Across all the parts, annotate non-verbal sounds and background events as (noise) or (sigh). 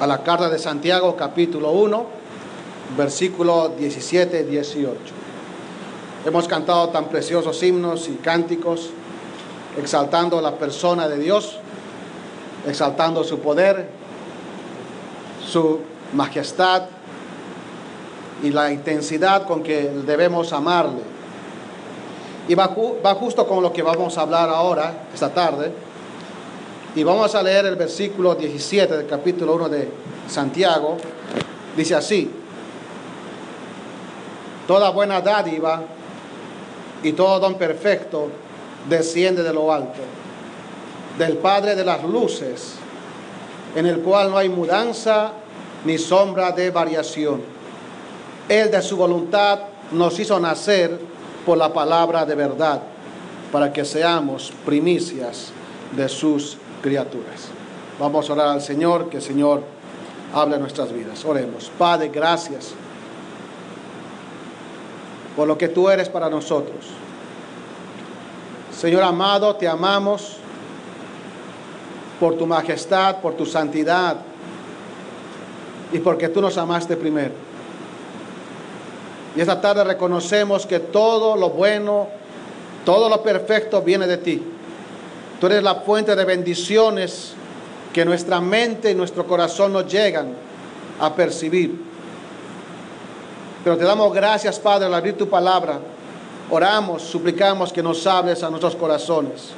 a la carta de Santiago capítulo 1, versículo 17 y 18. Hemos cantado tan preciosos himnos y cánticos exaltando la persona de Dios, exaltando su poder, su majestad y la intensidad con que debemos amarle. Y va, va justo con lo que vamos a hablar ahora, esta tarde. Y vamos a leer el versículo 17 del capítulo 1 de Santiago. Dice así, toda buena dádiva y todo don perfecto desciende de lo alto, del Padre de las luces, en el cual no hay mudanza ni sombra de variación. Él de su voluntad nos hizo nacer por la palabra de verdad, para que seamos primicias de sus criaturas. Vamos a orar al Señor, que el Señor hable en nuestras vidas. Oremos. Padre, gracias por lo que tú eres para nosotros. Señor amado, te amamos por tu majestad, por tu santidad y porque tú nos amaste primero. Y esta tarde reconocemos que todo lo bueno, todo lo perfecto viene de ti. Tú eres la fuente de bendiciones que nuestra mente y nuestro corazón nos llegan a percibir. Pero te damos gracias, Padre, al abrir tu palabra. Oramos, suplicamos que nos hables a nuestros corazones.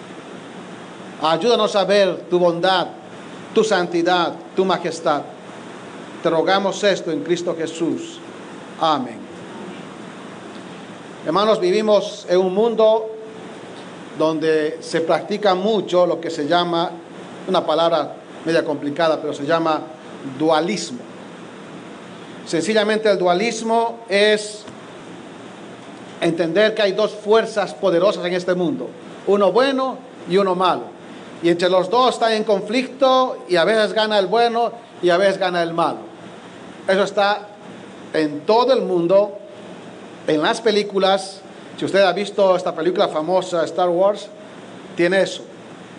Ayúdanos a ver tu bondad, tu santidad, tu majestad. Te rogamos esto en Cristo Jesús. Amén. Hermanos, vivimos en un mundo donde se practica mucho lo que se llama, una palabra media complicada, pero se llama dualismo. Sencillamente el dualismo es entender que hay dos fuerzas poderosas en este mundo, uno bueno y uno malo. Y entre los dos están en conflicto y a veces gana el bueno y a veces gana el malo. Eso está en todo el mundo, en las películas, si usted ha visto esta película famosa Star Wars, tiene eso,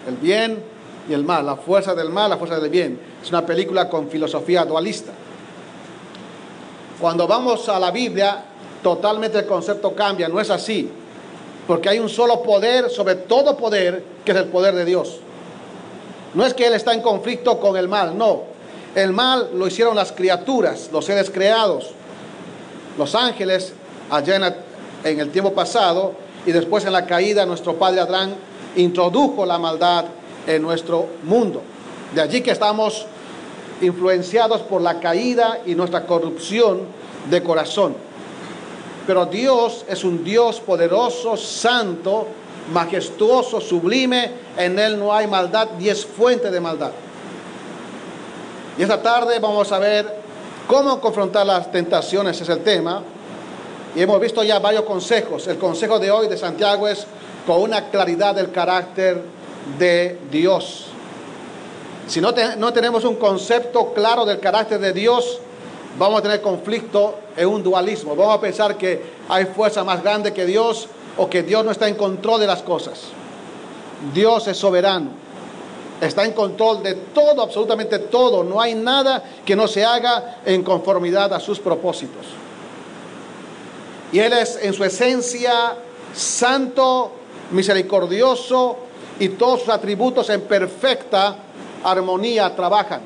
el bien y el mal, la fuerza del mal, la fuerza del bien. Es una película con filosofía dualista. Cuando vamos a la Biblia, totalmente el concepto cambia, no es así, porque hay un solo poder sobre todo poder, que es el poder de Dios. No es que Él está en conflicto con el mal, no. El mal lo hicieron las criaturas, los seres creados, los ángeles allá en en el tiempo pasado y después en la caída nuestro padre Adán introdujo la maldad en nuestro mundo. De allí que estamos influenciados por la caída y nuestra corrupción de corazón. Pero Dios es un Dios poderoso, santo, majestuoso, sublime. En Él no hay maldad ni es fuente de maldad. Y esta tarde vamos a ver cómo confrontar las tentaciones, es el tema. Y hemos visto ya varios consejos. El consejo de hoy de Santiago es con una claridad del carácter de Dios. Si no, no tenemos un concepto claro del carácter de Dios, vamos a tener conflicto en un dualismo. Vamos a pensar que hay fuerza más grande que Dios o que Dios no está en control de las cosas. Dios es soberano. Está en control de todo, absolutamente todo. No hay nada que no se haga en conformidad a sus propósitos. Y Él es en su esencia santo, misericordioso y todos sus atributos en perfecta armonía trabajan.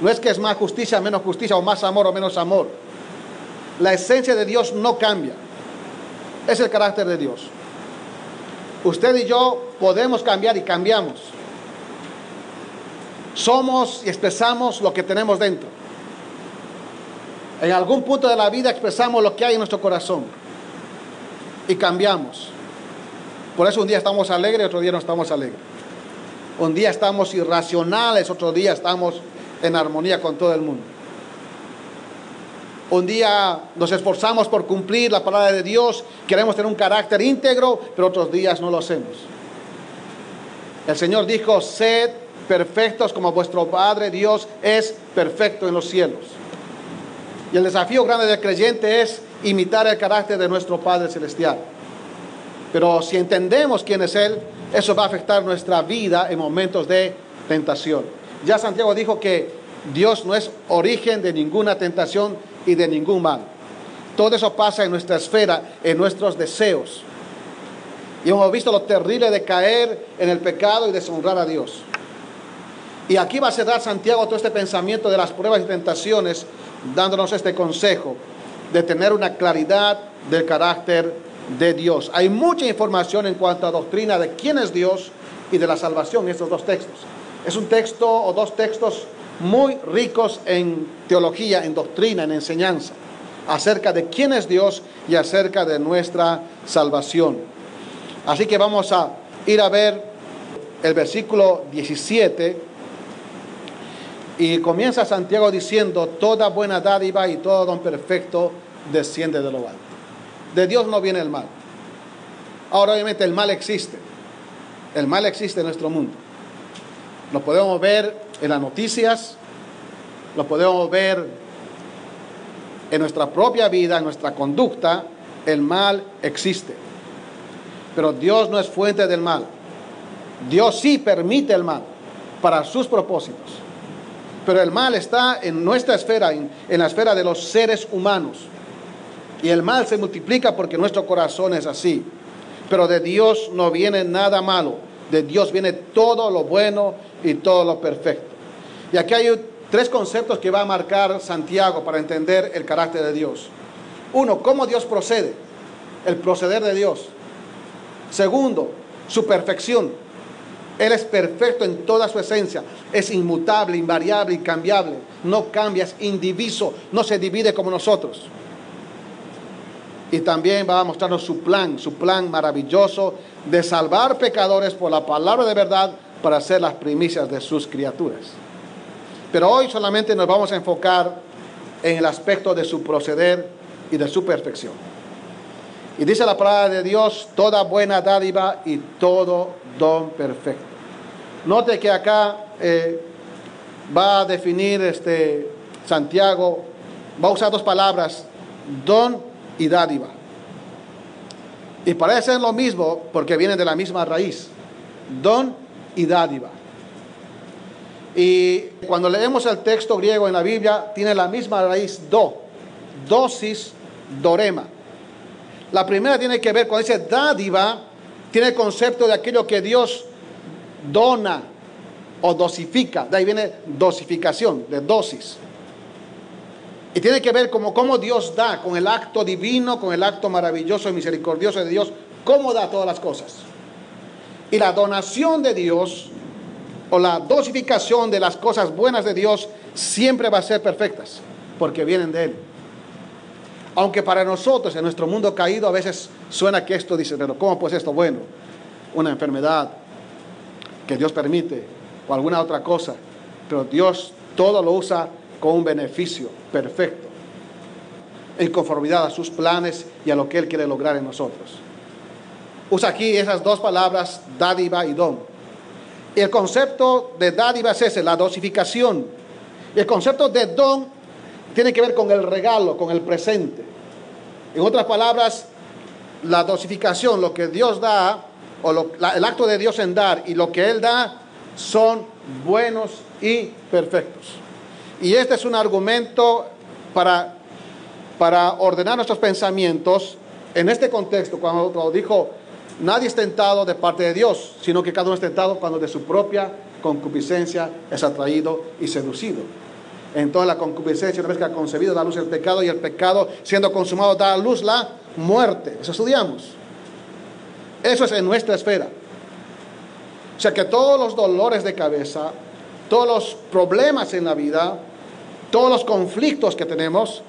No es que es más justicia, menos justicia, o más amor o menos amor. La esencia de Dios no cambia. Es el carácter de Dios. Usted y yo podemos cambiar y cambiamos. Somos y expresamos lo que tenemos dentro. En algún punto de la vida expresamos lo que hay en nuestro corazón y cambiamos. Por eso un día estamos alegres, otro día no estamos alegres. Un día estamos irracionales, otro día estamos en armonía con todo el mundo. Un día nos esforzamos por cumplir la palabra de Dios, queremos tener un carácter íntegro, pero otros días no lo hacemos. El Señor dijo, sed perfectos como vuestro Padre Dios es perfecto en los cielos. Y el desafío grande del creyente es imitar el carácter de nuestro Padre Celestial. Pero si entendemos quién es Él, eso va a afectar nuestra vida en momentos de tentación. Ya Santiago dijo que Dios no es origen de ninguna tentación y de ningún mal. Todo eso pasa en nuestra esfera, en nuestros deseos. Y hemos visto lo terrible de caer en el pecado y deshonrar a Dios. Y aquí va a cerrar Santiago todo este pensamiento de las pruebas y tentaciones, dándonos este consejo de tener una claridad del carácter de Dios. Hay mucha información en cuanto a doctrina de quién es Dios y de la salvación en estos dos textos. Es un texto o dos textos muy ricos en teología, en doctrina, en enseñanza, acerca de quién es Dios y acerca de nuestra salvación. Así que vamos a ir a ver el versículo 17 y comienza Santiago diciendo, toda buena dádiva y todo don perfecto desciende de lo alto. De Dios no viene el mal. Ahora obviamente el mal existe. El mal existe en nuestro mundo. Lo podemos ver en las noticias, lo podemos ver en nuestra propia vida, en nuestra conducta. El mal existe. Pero Dios no es fuente del mal. Dios sí permite el mal para sus propósitos. Pero el mal está en nuestra esfera, en, la esfera de los seres humanos. Y el mal se multiplica porque nuestro corazón es así. Pero de Dios no viene nada malo. De Dios viene todo lo bueno y todo lo perfecto. Y aquí hay tres conceptos que va a marcar Santiago para entender el carácter de Dios. Uno, cómo Dios procede, el proceder de Dios. Segundo, su perfección. Él es perfecto en toda su esencia. Es inmutable, invariable y cambiable. No cambia, es indiviso, no se divide como nosotros. Y también va a mostrarnos su plan, su plan maravilloso de salvar pecadores por la palabra de verdad para ser las primicias de sus criaturas. Pero hoy solamente nos vamos a enfocar en el aspecto de su proceder y de su perfección. Y dice la palabra de Dios, toda buena dádiva y todo don perfecto. Note que acá eh, va a definir este Santiago, va a usar dos palabras, don y dádiva. Y parece ser lo mismo porque vienen de la misma raíz, don y dádiva. Y cuando leemos el texto griego en la Biblia, tiene la misma raíz do, dosis, dorema. La primera tiene que ver, con ese dádiva, tiene el concepto de aquello que Dios dona o dosifica. De ahí viene dosificación, de dosis. Y tiene que ver como cómo Dios da, con el acto divino, con el acto maravilloso y misericordioso de Dios, cómo da todas las cosas. Y la donación de Dios o la dosificación de las cosas buenas de Dios siempre va a ser perfectas, porque vienen de Él. Aunque para nosotros, en nuestro mundo caído, a veces suena que esto dice, pero ¿cómo pues esto bueno? Una enfermedad, que Dios permite o alguna otra cosa, pero Dios todo lo usa con un beneficio perfecto, en conformidad a sus planes y a lo que Él quiere lograr en nosotros. Usa aquí esas dos palabras, dádiva y don. El concepto de dádiva es ese, la dosificación. El concepto de don tiene que ver con el regalo, con el presente. En otras palabras, la dosificación, lo que Dios da, o el acto de Dios en dar y lo que Él da son buenos y perfectos. Y este es un argumento para, para ordenar nuestros pensamientos en este contexto, cuando dijo, nadie es tentado de parte de Dios, sino que cada uno es tentado cuando de su propia concupiscencia es atraído y seducido. Entonces la concupiscencia, una vez que ha concebido, da luz el pecado y el pecado siendo consumado da a luz la muerte. Eso estudiamos. Eso es en nuestra esfera. O sea que todos los dolores de cabeza, todos los problemas en la vida, todos los conflictos que tenemos,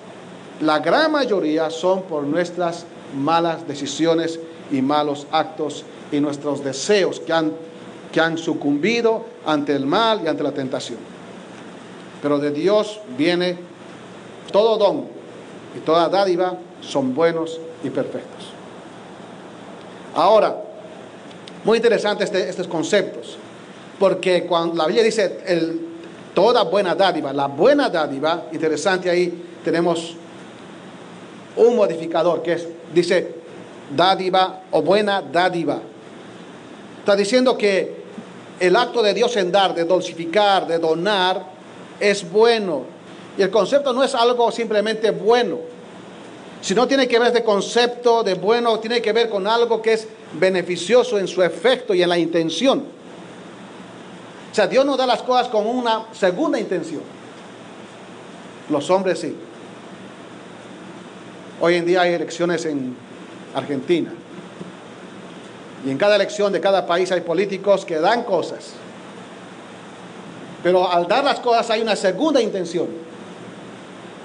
la gran mayoría son por nuestras malas decisiones y malos actos y nuestros deseos que han, que han sucumbido ante el mal y ante la tentación. Pero de Dios viene todo don y toda dádiva son buenos y perfectos. Ahora, muy interesante este, estos conceptos, porque cuando la Biblia dice el, toda buena dádiva, la buena dádiva, interesante ahí tenemos un modificador que es, dice dádiva o buena dádiva. Está diciendo que el acto de Dios en dar, de dulcificar, de donar, es bueno. Y el concepto no es algo simplemente bueno, sino tiene que ver este concepto de bueno, tiene que ver con algo que es beneficioso en su efecto y en la intención. O sea, Dios no da las cosas con una segunda intención. Los hombres sí. Hoy en día hay elecciones en Argentina. Y en cada elección de cada país hay políticos que dan cosas. Pero al dar las cosas hay una segunda intención,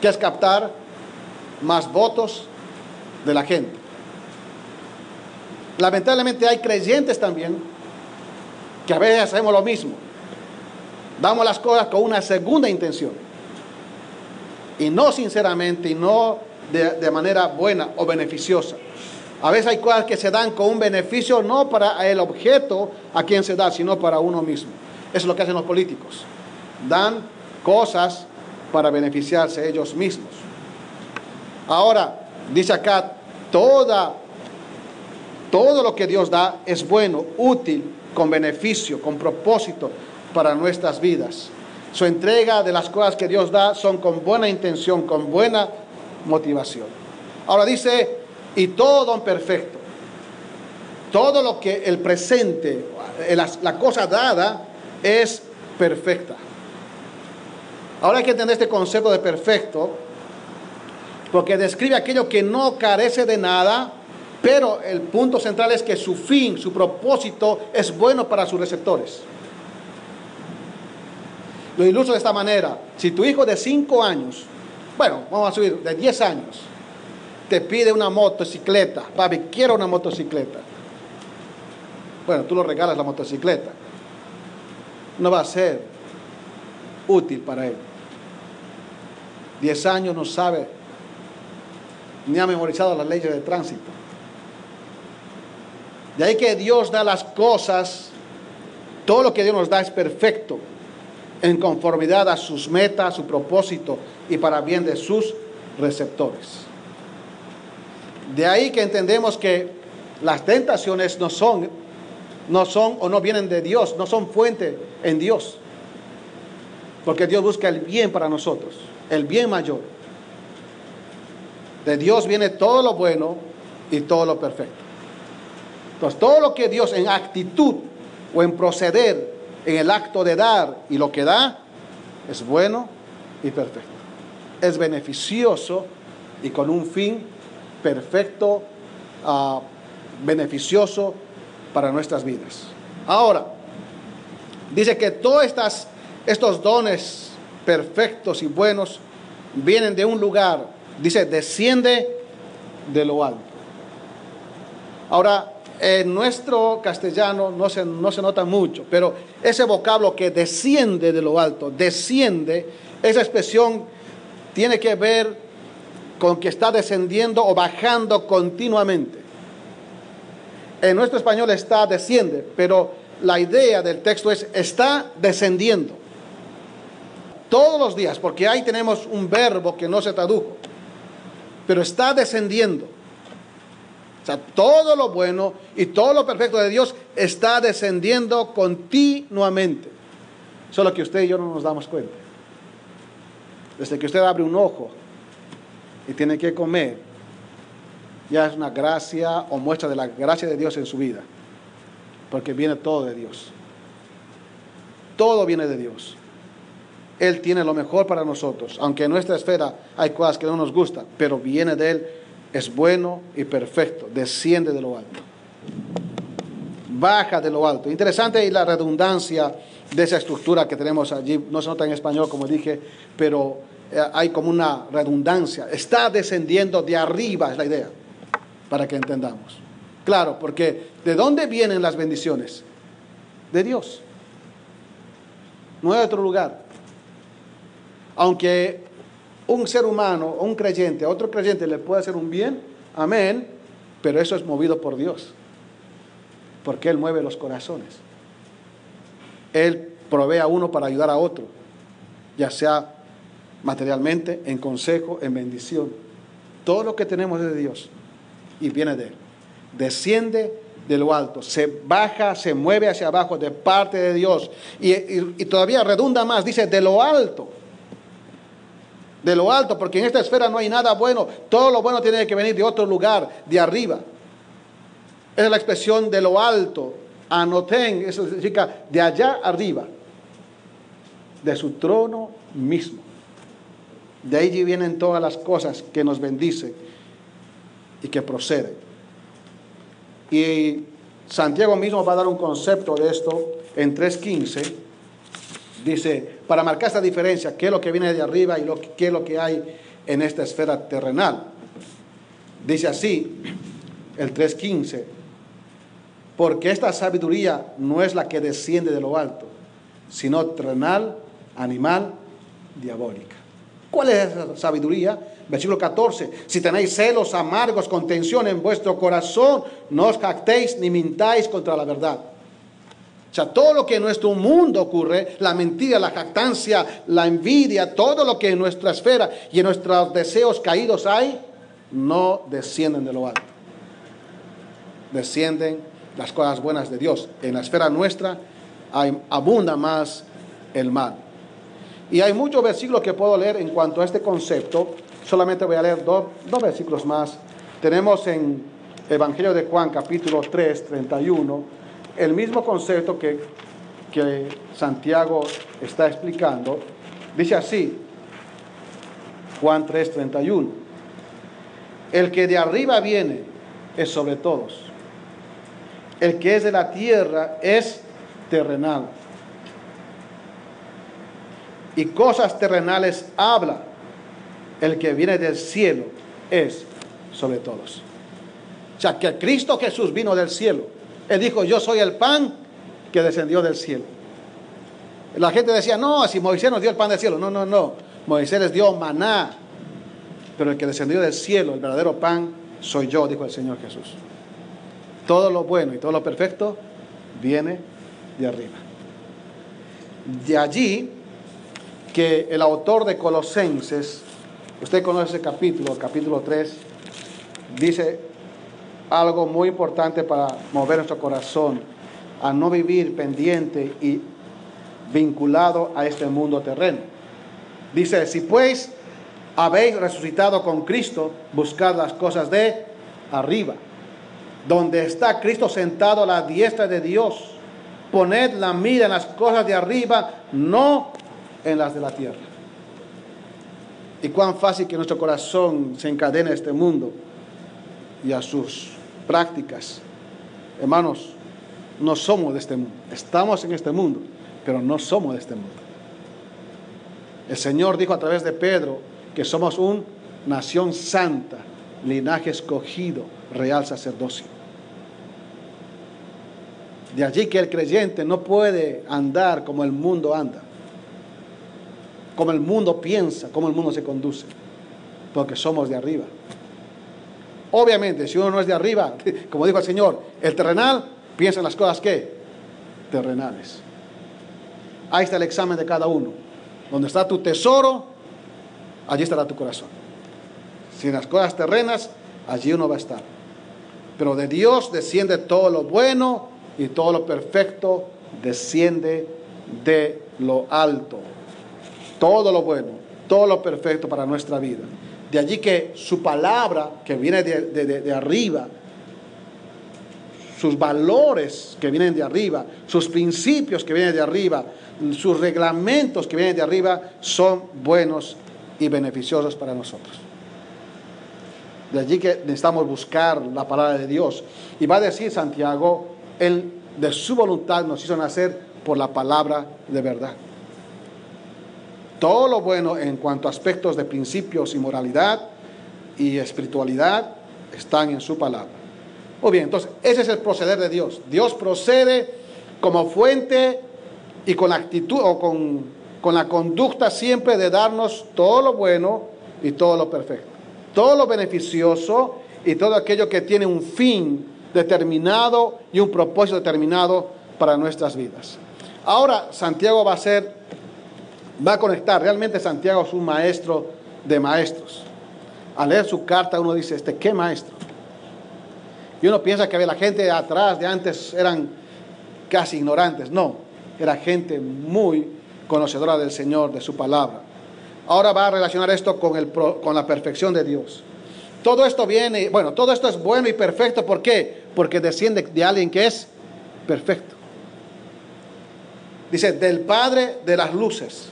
que es captar más votos de la gente. Lamentablemente hay creyentes también que a veces hacemos lo mismo. Damos las cosas con una segunda intención. Y no sinceramente y no de, manera buena o beneficiosa. A veces hay cosas que se dan con un beneficio no para el objeto a quien se da, sino para uno mismo. Eso es lo que hacen los políticos. Dan cosas para beneficiarse ellos mismos. Ahora, dice acá, toda, todo lo que Dios da es bueno, útil, con beneficio, con propósito para nuestras vidas. Su entrega de las cosas que Dios da son con buena intención, con buena motivación. Ahora dice, y todo don perfecto, todo lo que el presente, la, la cosa dada, es perfecta. Ahora hay que entender este concepto de perfecto, porque describe aquello que no carece de nada, pero el punto central es que su fin, su propósito es bueno para sus receptores. Lo ilustro de esta manera. Si tu hijo de 5 años, bueno, vamos a subir, de 10 años, te pide una motocicleta, papi, quiero una motocicleta. Bueno, tú lo regalas la motocicleta. No va a ser útil para él. 10 años no sabe ni ha memorizado las leyes de tránsito. De ahí que Dios da las cosas, todo lo que Dios nos da es perfecto, en conformidad a sus metas, a su propósito y para bien de sus receptores. De ahí que entendemos que las tentaciones no son, no son o no vienen de Dios, no son fuente en Dios. Porque Dios busca el bien para nosotros, el bien mayor. De Dios viene todo lo bueno y todo lo perfecto. Entonces, todo lo que Dios en actitud o en proceder, en el acto de dar y lo que da, es bueno y perfecto. Es beneficioso y con un fin perfecto, uh, beneficioso para nuestras vidas. Ahora, dice que todos estos dones perfectos y buenos vienen de un lugar Dice, desciende de lo alto. Ahora, en nuestro castellano no se, no se nota mucho, pero ese vocablo que desciende de lo alto, desciende, esa expresión tiene que ver con que está descendiendo o bajando continuamente. En nuestro español está desciende, pero la idea del texto es está descendiendo. Todos los días, porque ahí tenemos un verbo que no se tradujo pero está descendiendo. O sea, todo lo bueno y todo lo perfecto de Dios está descendiendo continuamente. Solo que usted y yo no nos damos cuenta. Desde que usted abre un ojo y tiene que comer, ya es una gracia o muestra de la gracia de Dios en su vida. Porque viene todo de Dios. Todo viene de Dios. Él tiene lo mejor para nosotros. Aunque en nuestra esfera hay cosas que no nos gustan, pero viene de Él, es bueno y perfecto, desciende de lo alto. Baja de lo alto. Interesante y la redundancia de esa estructura que tenemos allí. No se nota en español, como dije, pero eh, hay como una redundancia. Está descendiendo de arriba, es la idea, para que entendamos. Claro, porque ¿de dónde vienen las bendiciones? De Dios. No hay otro lugar. Aunque un ser humano, un creyente, a otro creyente le puede hacer un bien, amén, pero eso es movido por Dios, porque Él mueve los corazones. Él provee a uno para ayudar a otro, ya sea materialmente, en consejo, en bendición. Todo lo que tenemos es de Dios y viene de Él. Desciende de lo alto, se baja, se mueve hacia abajo de parte de Dios y, y todavía redunda más, dice de lo alto de lo alto, porque en esta esfera no hay nada bueno. Todo lo bueno tiene que venir de otro lugar, de arriba. Esa es la expresión de lo alto. Anoten, eso significa de allá arriba, de su trono mismo. De allí vienen todas las cosas que nos bendicen y que proceden. Y Santiago mismo va a dar un concepto de esto en 3.15. Dice, para marcar esta diferencia, qué es lo que viene de arriba y lo, qué es lo que hay en esta esfera terrenal. Dice así, el 3.15, porque esta sabiduría no es la que desciende de lo alto, sino terrenal, animal, diabólica. ¿Cuál es esa sabiduría? Versículo 14, si tenéis celos amargos, contención en vuestro corazón, no os jactéis ni mintáis contra la verdad. Sea, todo lo que en nuestro mundo ocurre, la mentira, la jactancia, la envidia, todo lo que en nuestra esfera y en nuestros deseos caídos hay, no descienden de lo alto. Descienden las cosas buenas de Dios. En la esfera nuestra hay, abunda más el mal. Y hay muchos versículos que puedo leer en cuanto a este concepto. Solamente voy a leer dos, dos versículos más. Tenemos en Evangelio de Juan capítulo 3, 31, el mismo concepto que, que Santiago está explicando. Dice así, Juan 3, 31. El que de arriba viene es sobre todos. El que es de la tierra es terrenal y cosas terrenales habla. El que viene del cielo es sobre todos. O sea, que Cristo Jesús vino del cielo. Él dijo, yo soy el pan que descendió del cielo. La gente decía, no, si Moisés nos dio el pan del cielo. No, no, no. Moisés les dio maná. Pero el que descendió del cielo, el verdadero pan, soy yo, dijo el Señor Jesús. Todo lo bueno y todo lo perfecto viene de arriba. De allí que el autor de Colosenses, usted conoce ese capítulo, capítulo 3, dice algo muy importante para mover nuestro corazón a no vivir pendiente y vinculado a este mundo terreno. Dice, si pues habéis resucitado con Cristo, buscad las cosas de arriba, donde está Cristo sentado a la diestra de Dios. Poned la mira en las cosas de arriba, no en las de la tierra. Y cuán fácil que nuestro corazón se encadene a este mundo y a sus prácticas. Hermanos, no somos de este mundo. Estamos en este mundo, pero no somos de este mundo. El Señor dijo a través de Pedro que somos una nación santa, linaje escogido, real sacerdocio. De allí que el creyente no puede andar como el mundo anda como el mundo piensa, cómo el mundo se conduce, porque somos de arriba. Obviamente, si uno no es de arriba, (laughs) como dijo el Señor, el terrenal piensa en las cosas que terrenales. Ahí está el examen de cada uno. Donde está tu tesoro, allí estará tu corazón. Si en las cosas terrenas, allí uno va a estar. Pero de Dios desciende todo lo bueno y todo lo perfecto desciende de lo alto todo lo bueno, todo lo perfecto para nuestra vida. De allí que su palabra, que viene de, arriba, sus valores que vienen de arriba, sus principios que vienen de arriba, sus reglamentos que vienen de arriba, son buenos y beneficiosos para nosotros. De allí que necesitamos buscar la palabra de Dios. Y va a decir Santiago, Él de su voluntad nos hizo nacer por la palabra de verdad. Todo lo bueno en cuanto a aspectos de principios y moralidad y espiritualidad están en su palabra. Muy bien, entonces ese es el proceder de Dios. Dios procede como fuente y con la actitud o con, con la conducta siempre de darnos todo lo bueno y todo lo perfecto. Todo lo beneficioso y todo aquello que tiene un fin determinado y un propósito determinado para nuestras vidas. Ahora Santiago va a ser va a conectar. Realmente Santiago es un maestro de maestros. Al leer su carta uno dice, este, ¿qué maestro? Y uno piensa que la gente de atrás, de antes, eran casi ignorantes. No, era gente muy conocedora del Señor, de su palabra. ahora va a relacionar esto con, el, con la perfección de Dios. Todo esto viene, bueno, todo esto es bueno y perfecto. ¿Por qué? Porque desciende de alguien que es perfecto. Dice, del Padre de las luces.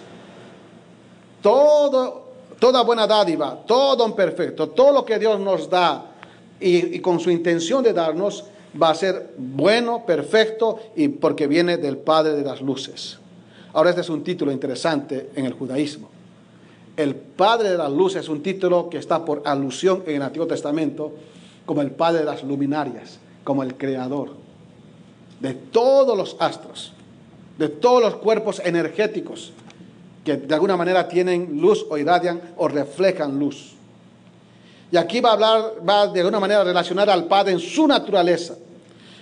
Todo, toda buena dádiva, todo un perfecto, todo lo que Dios nos da y con su intención de darnos va a ser bueno, perfecto y porque viene del Padre de las luces. Ahora este es un título interesante en el judaísmo. El Padre de las luces es un título que está por alusión en el Antiguo Testamento como el Padre de las luminarias, como el Creador de todos los astros, de todos los cuerpos energéticos que de alguna manera tienen luz o irradian o reflejan luz. Y aquí va a hablar, va de alguna manera a relacionar al Padre en su naturaleza.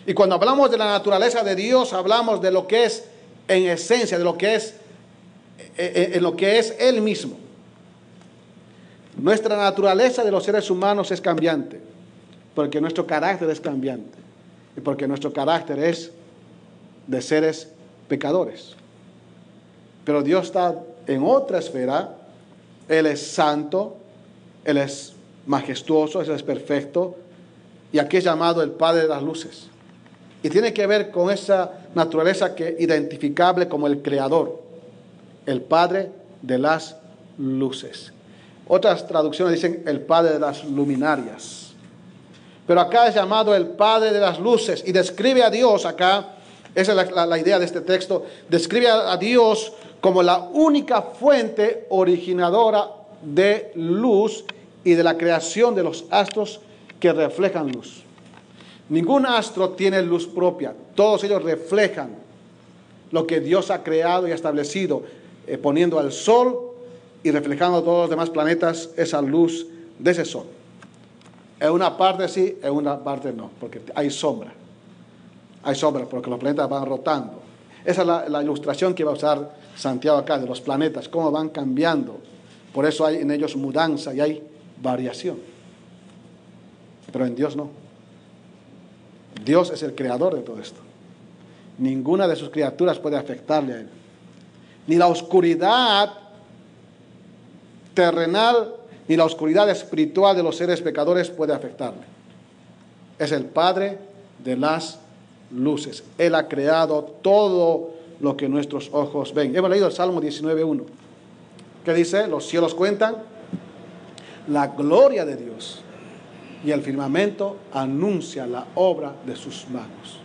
Y cuando hablamos de la naturaleza de Dios, hablamos de lo que es en esencia, de lo que es eh, eh, en lo que es Él mismo. Nuestra naturaleza de los seres humanos es cambiante, porque nuestro carácter es cambiante y porque nuestro carácter es de seres pecadores. Pero Dios está en otra esfera, Él es santo, Él es majestuoso, Él es perfecto, y aquí es llamado el Padre de las Luces. Y tiene que ver con esa naturaleza que identificable como el Creador, el Padre de las Luces. Otras traducciones dicen el Padre de las luminarias. Pero acá es llamado el Padre de las luces y describe a Dios acá, esa es la, idea de este texto, describe a, Dios como la única fuente originadora de luz y de la creación de los astros que reflejan luz. Ningún astro tiene luz propia, todos ellos reflejan lo que Dios ha creado y establecido, eh, poniendo al sol y reflejando a todos los demás planetas esa luz de ese sol. En una parte sí, en una parte no, porque hay sombra. Hay sombra porque los planetas van rotando. Esa es la, ilustración que va a usar Santiago acá de los planetas, cómo van cambiando. Por eso hay en ellos mudanza y hay variación. Pero en Dios no. Dios es el creador de todo esto. Ninguna de sus criaturas puede afectarle a él. Ni la oscuridad terrenal ni la oscuridad espiritual de los seres pecadores puede afectarle. Es el Padre de las luces. Él ha creado todo lo que nuestros ojos ven. Hemos leído el Salmo 19.1, que dice, los cielos cuentan la gloria de Dios y el firmamento anuncia la obra de sus manos.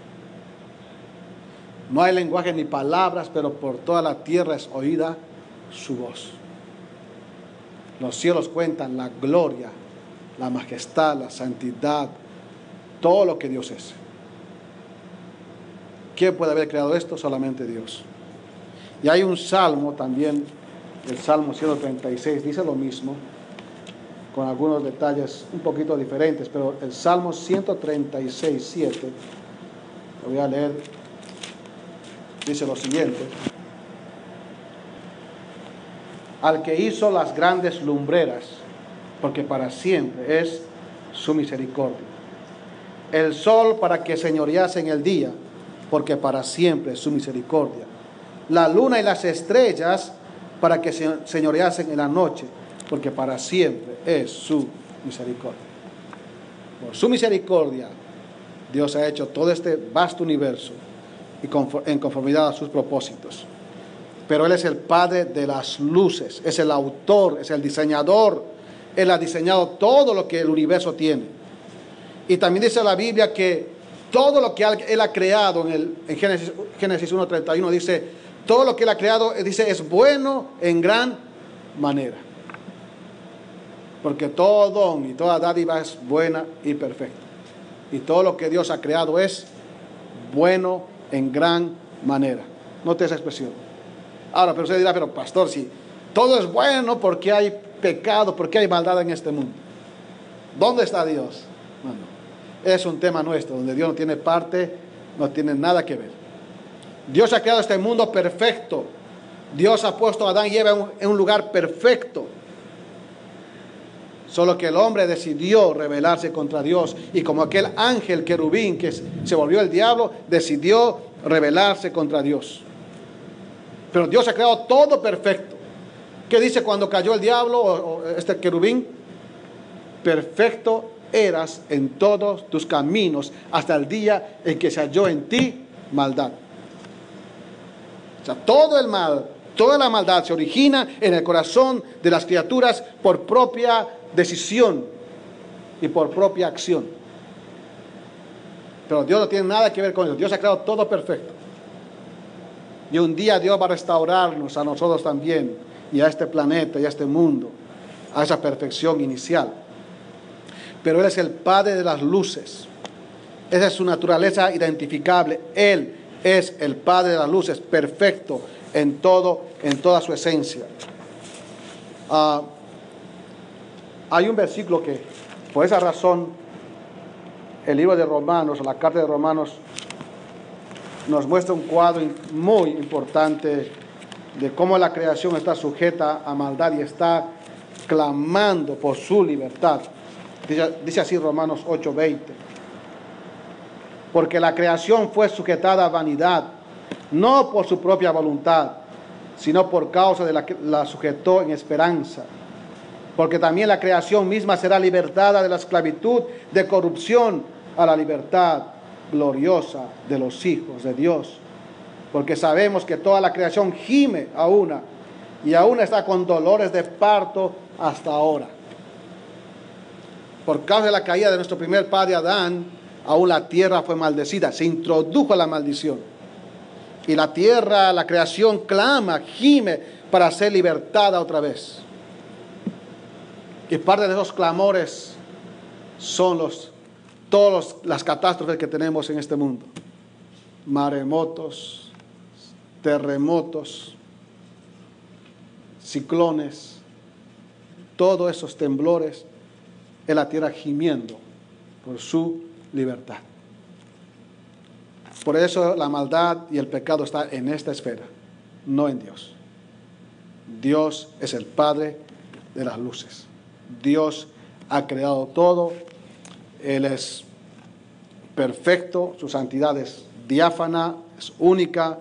No hay lenguaje ni palabras, pero por toda la tierra es oída su voz. Los cielos cuentan la gloria, la majestad, la santidad, todo lo que Dios es. ¿Quién puede haber creado esto? Solamente Dios. Y hay un salmo también, el Salmo 136, dice lo mismo, con algunos detalles un poquito diferentes, pero el Salmo 136, 7, lo voy a leer, dice lo siguiente al que hizo las grandes lumbreras, porque para siempre es su misericordia. El sol para que señorease en el día, porque para siempre es su misericordia. La luna y las estrellas para que señoreasen en la noche, porque para siempre es su misericordia. Por su misericordia, Dios ha hecho todo este vasto universo y en conformidad a sus propósitos pero Él es el Padre de las luces, es el autor, es el diseñador. Él ha diseñado todo lo que el universo tiene. Y también dice la Biblia que todo lo que Él ha creado, en, el, en Génesis, Génesis 1.31 dice, todo lo que Él ha creado, dice, es bueno en gran manera. Porque todo don y toda dádiva es buena y perfecta. Y todo lo que Dios ha creado es bueno en gran manera. Note esa expresión. Ahora, pero usted dirá, pero pastor, si todo es bueno, ¿por qué hay pecado? ¿Por qué hay maldad en este mundo? ¿Dónde está Dios? Es un tema nuestro, donde Dios no tiene parte, no tiene nada que ver. Dios ha creado este mundo perfecto. Dios ha puesto a Adán y Eva en un lugar perfecto. Solo que el hombre decidió rebelarse contra Dios. Y como aquel ángel querubín que se volvió el diablo, decidió rebelarse contra Dios. Pero Dios ha creado todo perfecto. ¿Qué dice cuando cayó el diablo o, este querubín? Perfecto eras en todos tus caminos hasta el día en que se halló en ti maldad. O sea, todo el mal, toda la maldad se origina en el corazón de las criaturas por propia decisión y por propia acción. Pero Dios no tiene nada que ver con eso. Dios ha creado todo perfecto. Y un día Dios va a restaurarnos a nosotros también y a este planeta y a este mundo, a esa perfección inicial. Pero Él es el Padre de las luces. Esa es su naturaleza identificable. Él es el Padre de las luces, perfecto en todo, en toda su esencia. Ah, hay un versículo que, por esa razón, el libro de Romanos, la carta de Romanos, nos muestra un cuadro muy importante de cómo la creación está sujeta a maldad y está clamando por su libertad. Dice, así Romanos 8:20. Porque la creación fue sujetada a vanidad, no por su propia voluntad, sino por causa de la que la sujetó en esperanza. Porque también la creación misma será libertada de la esclavitud de corrupción a la libertad gloriosa de los hijos de Dios. Porque sabemos que toda la creación gime a una y aún está con dolores de parto hasta ahora. Por causa de la caída de nuestro primer padre Adán, aún la tierra fue maldecida, se introdujo la maldición. Y la tierra, la creación clama, gime para ser libertada otra vez. Y parte de esos clamores son los todas las catástrofes que tenemos en este mundo. Maremotos, terremotos, ciclones, todos esos temblores en la tierra gimiendo por su libertad. Por eso la maldad y el pecado están en esta esfera, no en Dios. Dios es el Padre de las luces. Dios ha creado todo él es perfecto, su santidad es diáfana, es única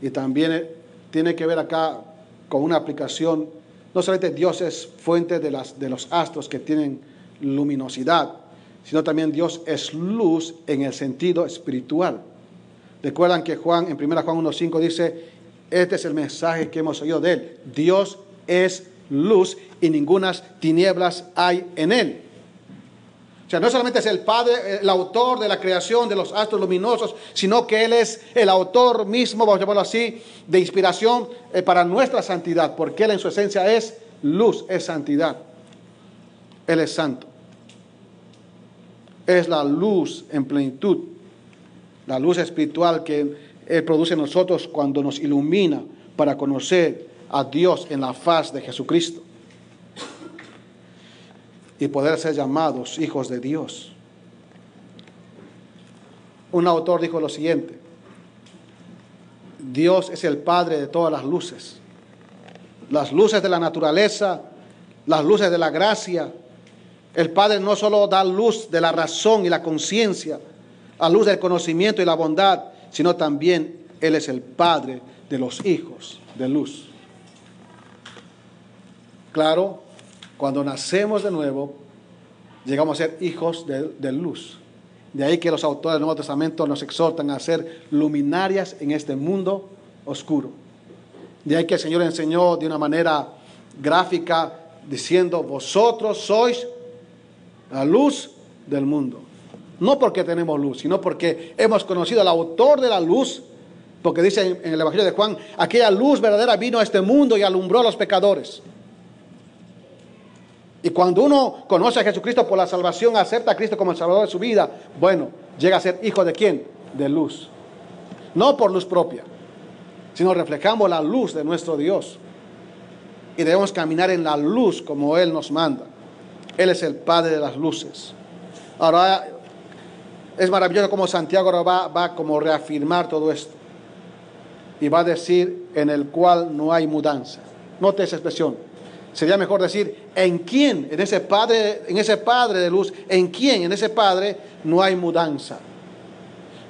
y también tiene que ver acá con una aplicación. No solamente Dios es fuente de, las, de los astros que tienen luminosidad, sino también Dios es luz en el sentido espiritual. Recuerdan que Juan, en 1 Juan 1.5 dice, este es el mensaje que hemos oído de él. Dios es luz y ningunas tinieblas hay en él. O sea, no solamente es el Padre, el autor de la creación de los astros luminosos, sino que Él es el autor mismo, vamos a llamarlo así, de inspiración eh, para nuestra santidad, porque Él en su esencia es luz, es santidad. Él es santo. Es la luz en plenitud, la luz espiritual que Él produce en nosotros cuando nos ilumina para conocer a Dios en la faz de Jesucristo y poder ser llamados hijos de Dios. Un autor dijo lo siguiente, Dios es el Padre de todas las luces, las luces de la naturaleza, las luces de la gracia. El Padre no solo da luz de la razón y la conciencia, a luz del conocimiento y la bondad, sino también Él es el Padre de los hijos de luz. Claro, cuando nacemos de nuevo, llegamos a ser hijos de, luz. De ahí que los autores del Nuevo Testamento nos exhortan a ser luminarias en este mundo oscuro. De ahí que el Señor enseñó de una manera gráfica diciendo, vosotros sois la luz del mundo. No porque tenemos luz, sino porque hemos conocido al autor de la luz, porque dice en el Evangelio de Juan, aquella luz verdadera vino a este mundo y alumbró a los pecadores. Y cuando uno conoce a Jesucristo por la salvación, acepta a Cristo como el Salvador de su vida, bueno, llega a ser hijo de quién? De luz. No por luz propia, sino reflejamos la luz de nuestro Dios. Y debemos caminar en la luz como Él nos manda. Él es el Padre de las luces. Ahora, es maravilloso como Santiago va, va como reafirmar todo esto. Y va a decir en el cual no hay mudanza. Note esa expresión Sería mejor decir, ¿en quién? En ese Padre, en ese Padre de luz, ¿en quién? En ese Padre no hay mudanza.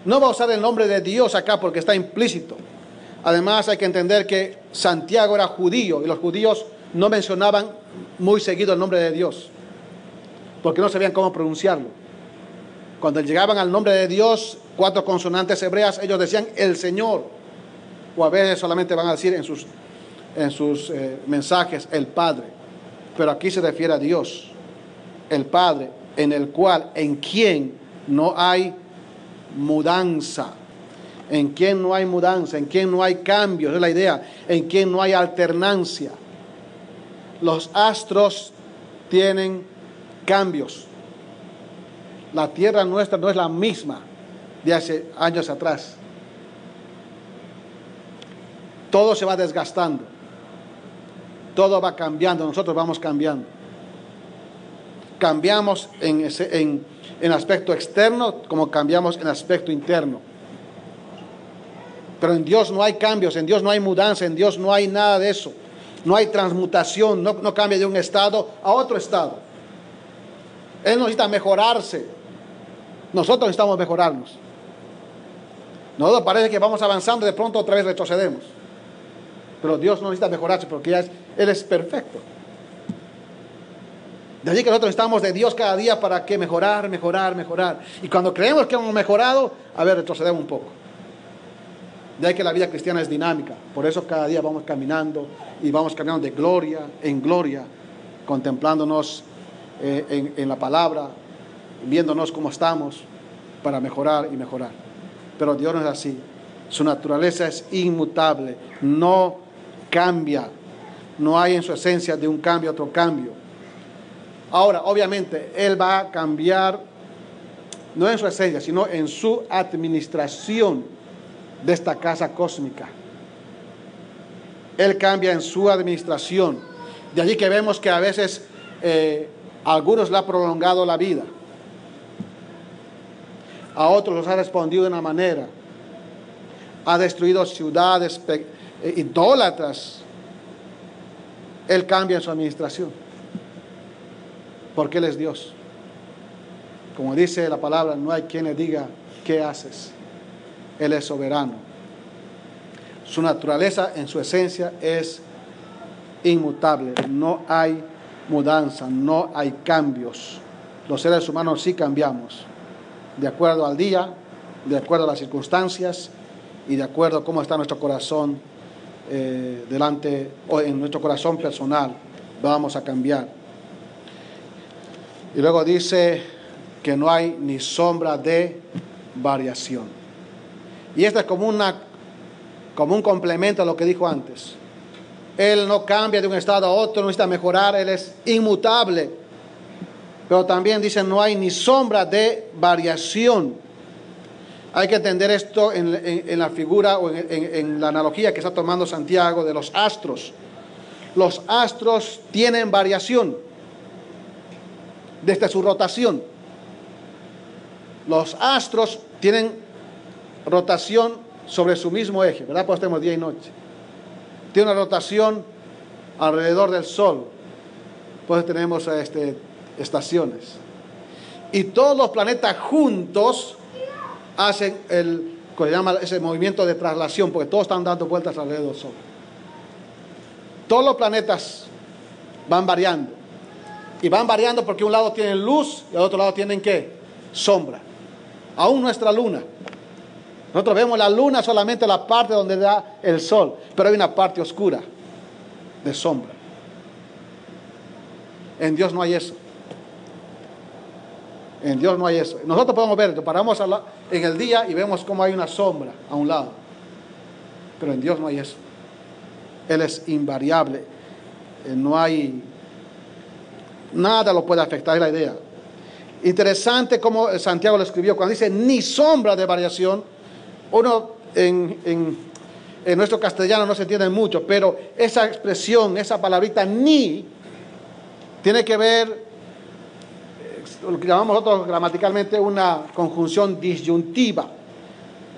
No va a usar el nombre de Dios acá porque está implícito. Además hay que entender que Santiago era judío y los judíos no mencionaban muy seguido el nombre de Dios, porque no sabían cómo pronunciarlo. Cuando llegaban al nombre de Dios, cuatro consonantes hebreas, ellos decían el Señor, o a veces solamente van a decir en sus, en sus eh, mensajes el Padre, pero aquí se refiere a Dios, el Padre, en el cual, en quien no hay mudanza en quien no hay mudanza, en quien no hay cambios, es la idea, en quien no hay alternancia. Los astros tienen cambios. La tierra nuestra no es la misma de hace años atrás. Todo se va desgastando. Todo va cambiando. Nosotros vamos cambiando. Cambiamos en, en, en aspecto externo como cambiamos en aspecto interno. Pero en Dios no hay cambios, en Dios no hay mudanza, en Dios no hay nada de eso. No hay transmutación, no, cambia de un estado a otro estado. Él necesita mejorarse. Nosotros necesitamos mejorarnos. Nosotros parece que vamos avanzando y de pronto otra vez retrocedemos. Pero Dios no necesita mejorarse porque ya Él es perfecto. De allí que nosotros necesitamos de Dios cada día para que mejorar, mejorar, mejorar. Y cuando creemos que hemos mejorado, a ver, retrocedemos un poco. De ahí que la vida cristiana es dinámica. Por eso cada día vamos caminando y vamos caminando de gloria en gloria, contemplándonos eh, en, la palabra, viéndonos cómo estamos para mejorar y mejorar. Pero Dios no es así. Su naturaleza es inmutable, no cambia. No hay en su esencia de un cambio a otro cambio. Ahora, obviamente, Él va a cambiar, no en su esencia, sino en su administración de esta casa cósmica. Él cambia en su administración. De allí que vemos que a veces eh, a algunos le ha prolongado la vida. A otros los ha respondido de una manera. Ha destruido ciudades eh, idólatras. Él cambia en su administración. Porque Él es Dios. Como dice la palabra, no hay quien le diga, ¿qué haces? Él es soberano. Su naturaleza en su esencia es inmutable. No hay mudanza, no hay cambios. Los seres humanos sí cambiamos, de acuerdo al día, de acuerdo a las circunstancias y de acuerdo a cómo está nuestro corazón eh, delante o en nuestro corazón personal. Vamos a cambiar. Y luego dice que no hay ni sombra de variación. Y esto es como, una, como un complemento a lo que dijo antes. Él no cambia de un estado a otro, no necesita mejorar, Él es inmutable. Pero también dice, no hay ni sombra de variación. Hay que entender esto en, la figura o en, la analogía que está tomando Santiago de los astros. Los astros tienen variación desde su rotación. Los astros tienen rotación sobre su mismo eje, ¿verdad? Pues tenemos día y noche. Tiene una rotación alrededor del Sol. Pues tenemos este, estaciones. Y todos los planetas juntos hacen el, se llama ese movimiento de traslación, porque todos están dando vueltas alrededor del Sol. Todos los planetas van variando. Y van variando porque un lado tienen luz y al otro lado tienen qué? Sombra. Aún nuestra luna nosotros vemos la luna solamente la parte donde da el sol, pero hay una parte oscura de sombra. En Dios no hay eso. En Dios no hay eso. Nosotros podemos ver, paramos en el día y vemos cómo hay una sombra a un lado. Pero en Dios no hay eso. Él es invariable. Eh, no hay... Nada lo puede afectar, es la idea. Interesante como Santiago lo escribió cuando dice ni sombra de variación uno en, nuestro castellano no se entiende mucho, pero esa expresión, esa palabrita ni, tiene que ver, eh, lo que llamamos nosotros gramaticalmente una conjunción disyuntiva,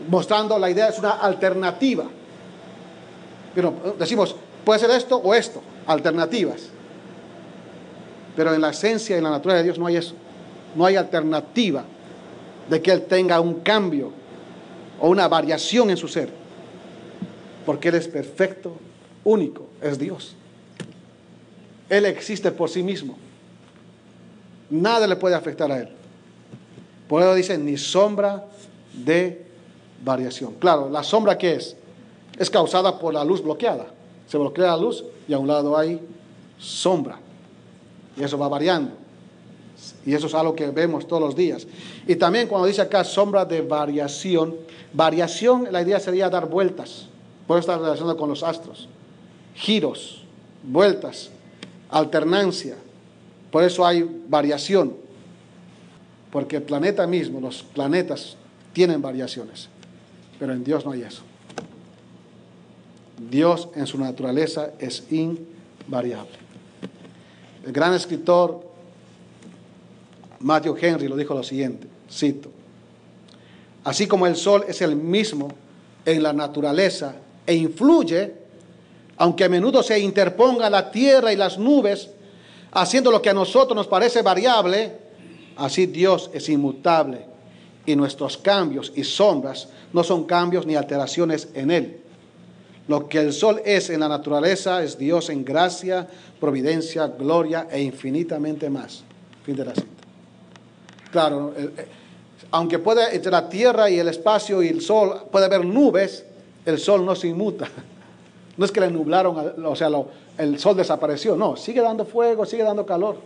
mostrando la idea es una alternativa. Pero decimos, puede ser esto o esto, alternativas. Pero en la esencia y en la naturaleza de Dios no hay eso. No hay alternativa de que Él tenga un cambio o una variación en su ser. porque Él es perfecto, único, es Dios. Él existe por sí mismo. Nada le puede afectar a Él. Por eso dice, ni sombra de variación. Claro, la sombra que es? Es causada por la luz bloqueada. Se bloquea la luz y a un lado hay sombra. Y eso va variando. Y eso es algo que vemos todos los días. Y también cuando dice acá sombra de variación, variación, la idea sería dar vueltas. Puede estar relacionado con los astros. Giros, vueltas, alternancia. Por eso hay variación. Porque el planeta mismo, los planetas tienen variaciones. Pero en Dios no hay eso. Dios en su naturaleza es invariable. El gran escritor Matthew Henry lo dijo lo siguiente, cito, así como el sol es el mismo en la naturaleza e influye, aunque a menudo se interponga la tierra y las nubes, haciendo lo que a nosotros nos parece variable, así Dios es inmutable y nuestros cambios y sombras no son cambios ni alteraciones en Él. Lo que el sol es en la naturaleza es Dios en gracia, providencia, gloria e infinitamente más. Fin de la cita. Claro, eh, aunque puede entre la tierra y el espacio y el sol puede haber nubes, el sol no se inmuta. (laughs) No es que le nublaron, o sea, el sol desapareció, no, sigue dando fuego, sigue dando calor.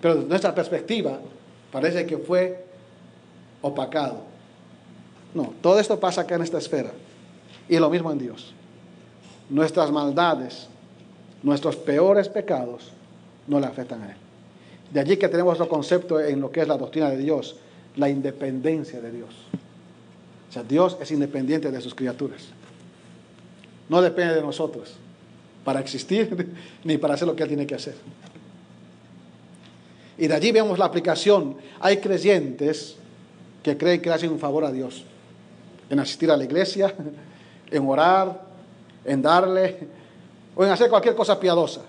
Pero desde nuestra perspectiva parece que fue opacado. No, todo esto pasa acá en esta esfera. Y lo mismo en Dios. Nuestras maldades, nuestros peores pecados no le afectan a Él. De allí que tenemos otro concepto en lo que es la doctrina de Dios, la independencia de Dios. O sea, Dios es independiente de sus criaturas. No depende de nosotros para existir (laughs) ni para hacer lo que Él tiene que hacer. Y de allí vemos la aplicación. Hay creyentes que creen que hacen un favor a Dios en asistir a la iglesia, (laughs) en orar, en darle o en hacer cualquier cosa piadosa.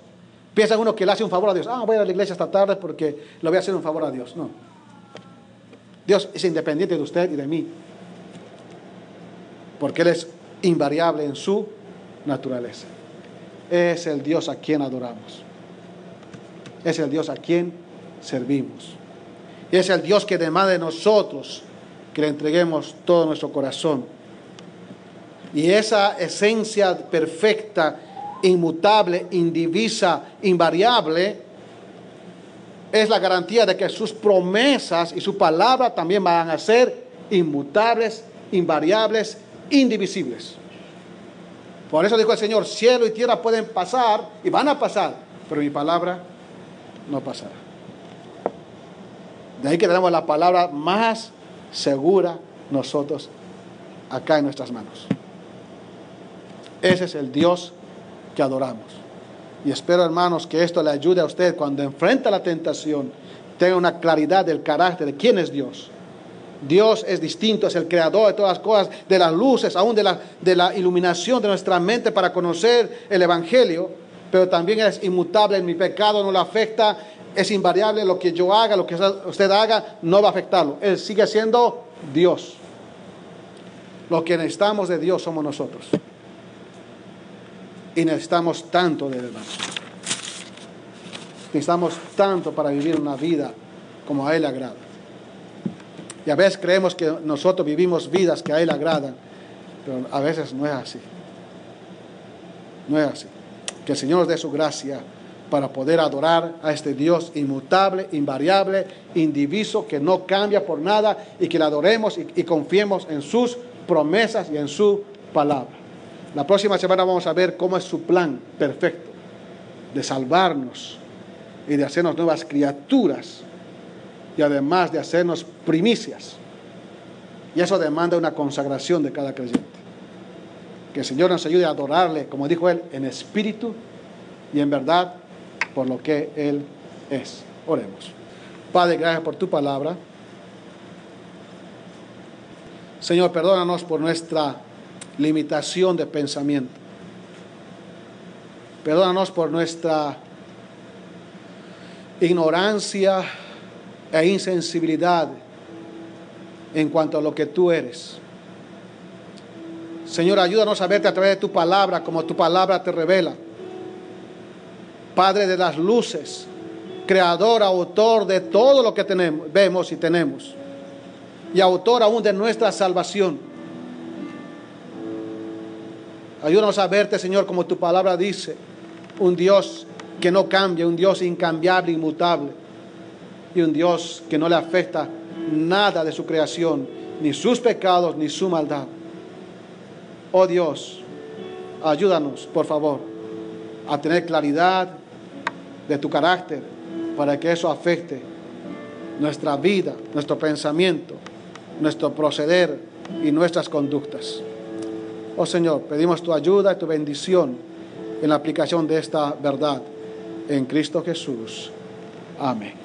Piensa uno que le hace un favor a Dios. Ah, voy a ir a la iglesia esta tarde porque le voy a hacer un favor a Dios. No. Dios es independiente de usted y de mí. Porque Él es invariable en su naturaleza. Es el Dios a quien adoramos. Es el Dios a quien servimos. Y es el Dios que demanda de nosotros que le entreguemos todo nuestro corazón. Y esa esencia perfecta inmutable, indivisa, invariable, es la garantía de que sus promesas y su palabra también van a ser inmutables, invariables, indivisibles. Por eso dijo el Señor, cielo y tierra pueden pasar y van a pasar, pero mi palabra no pasará. De ahí que tenemos la palabra más segura nosotros acá en nuestras manos. Ese es el Dios que adoramos. Y espero, hermanos, que esto le ayude a usted cuando enfrenta la tentación, tenga una claridad del carácter de quién es Dios. Dios es distinto, es el creador de todas las cosas, de las luces, aún de la, de la iluminación de nuestra mente para conocer el Evangelio, pero también es inmutable, en mi pecado no lo afecta, es invariable, lo que yo haga, lo que usted haga, no va a afectarlo. Él sigue siendo Dios. Lo que necesitamos de Dios somos nosotros y necesitamos tanto de verdad. Necesitamos tanto para vivir una vida como a Él agrada. Y a veces creemos que nosotros vivimos vidas que a Él agradan, pero a veces no es así. No es así. Que el Señor nos dé su gracia para poder adorar a este Dios inmutable, invariable, indiviso, que no cambia por nada y que le adoremos y, y confiemos en sus promesas y en su palabra. La próxima semana vamos a ver cómo es su plan perfecto de salvarnos y de hacernos nuevas criaturas y además de hacernos primicias. Y eso demanda una consagración de cada creyente. Que el Señor nos ayude a adorarle, como dijo Él, en espíritu y en verdad por lo que Él es. Oremos. Padre, gracias por tu palabra. Señor, perdónanos por nuestra limitación de pensamiento. Perdónanos por nuestra ignorancia e insensibilidad en cuanto a lo que tú eres. Señor, ayúdanos a verte a través de tu palabra, como tu palabra te revela. Padre de las luces, creador, autor de todo lo que tenemos, vemos y tenemos, y autor aún de nuestra salvación. Ayúdanos a verte, Señor, como tu palabra dice, un Dios que no cambia, un Dios incambiable, inmutable, y un Dios que no le afecta nada de su creación, ni sus pecados, ni su maldad. Oh Dios, ayúdanos, por favor, a tener claridad de tu carácter para que eso afecte nuestra vida, nuestro pensamiento, nuestro proceder y nuestras conductas. Oh Señor, pedimos tu ayuda y tu bendición en la aplicación de esta verdad en Cristo Jesús. Amén.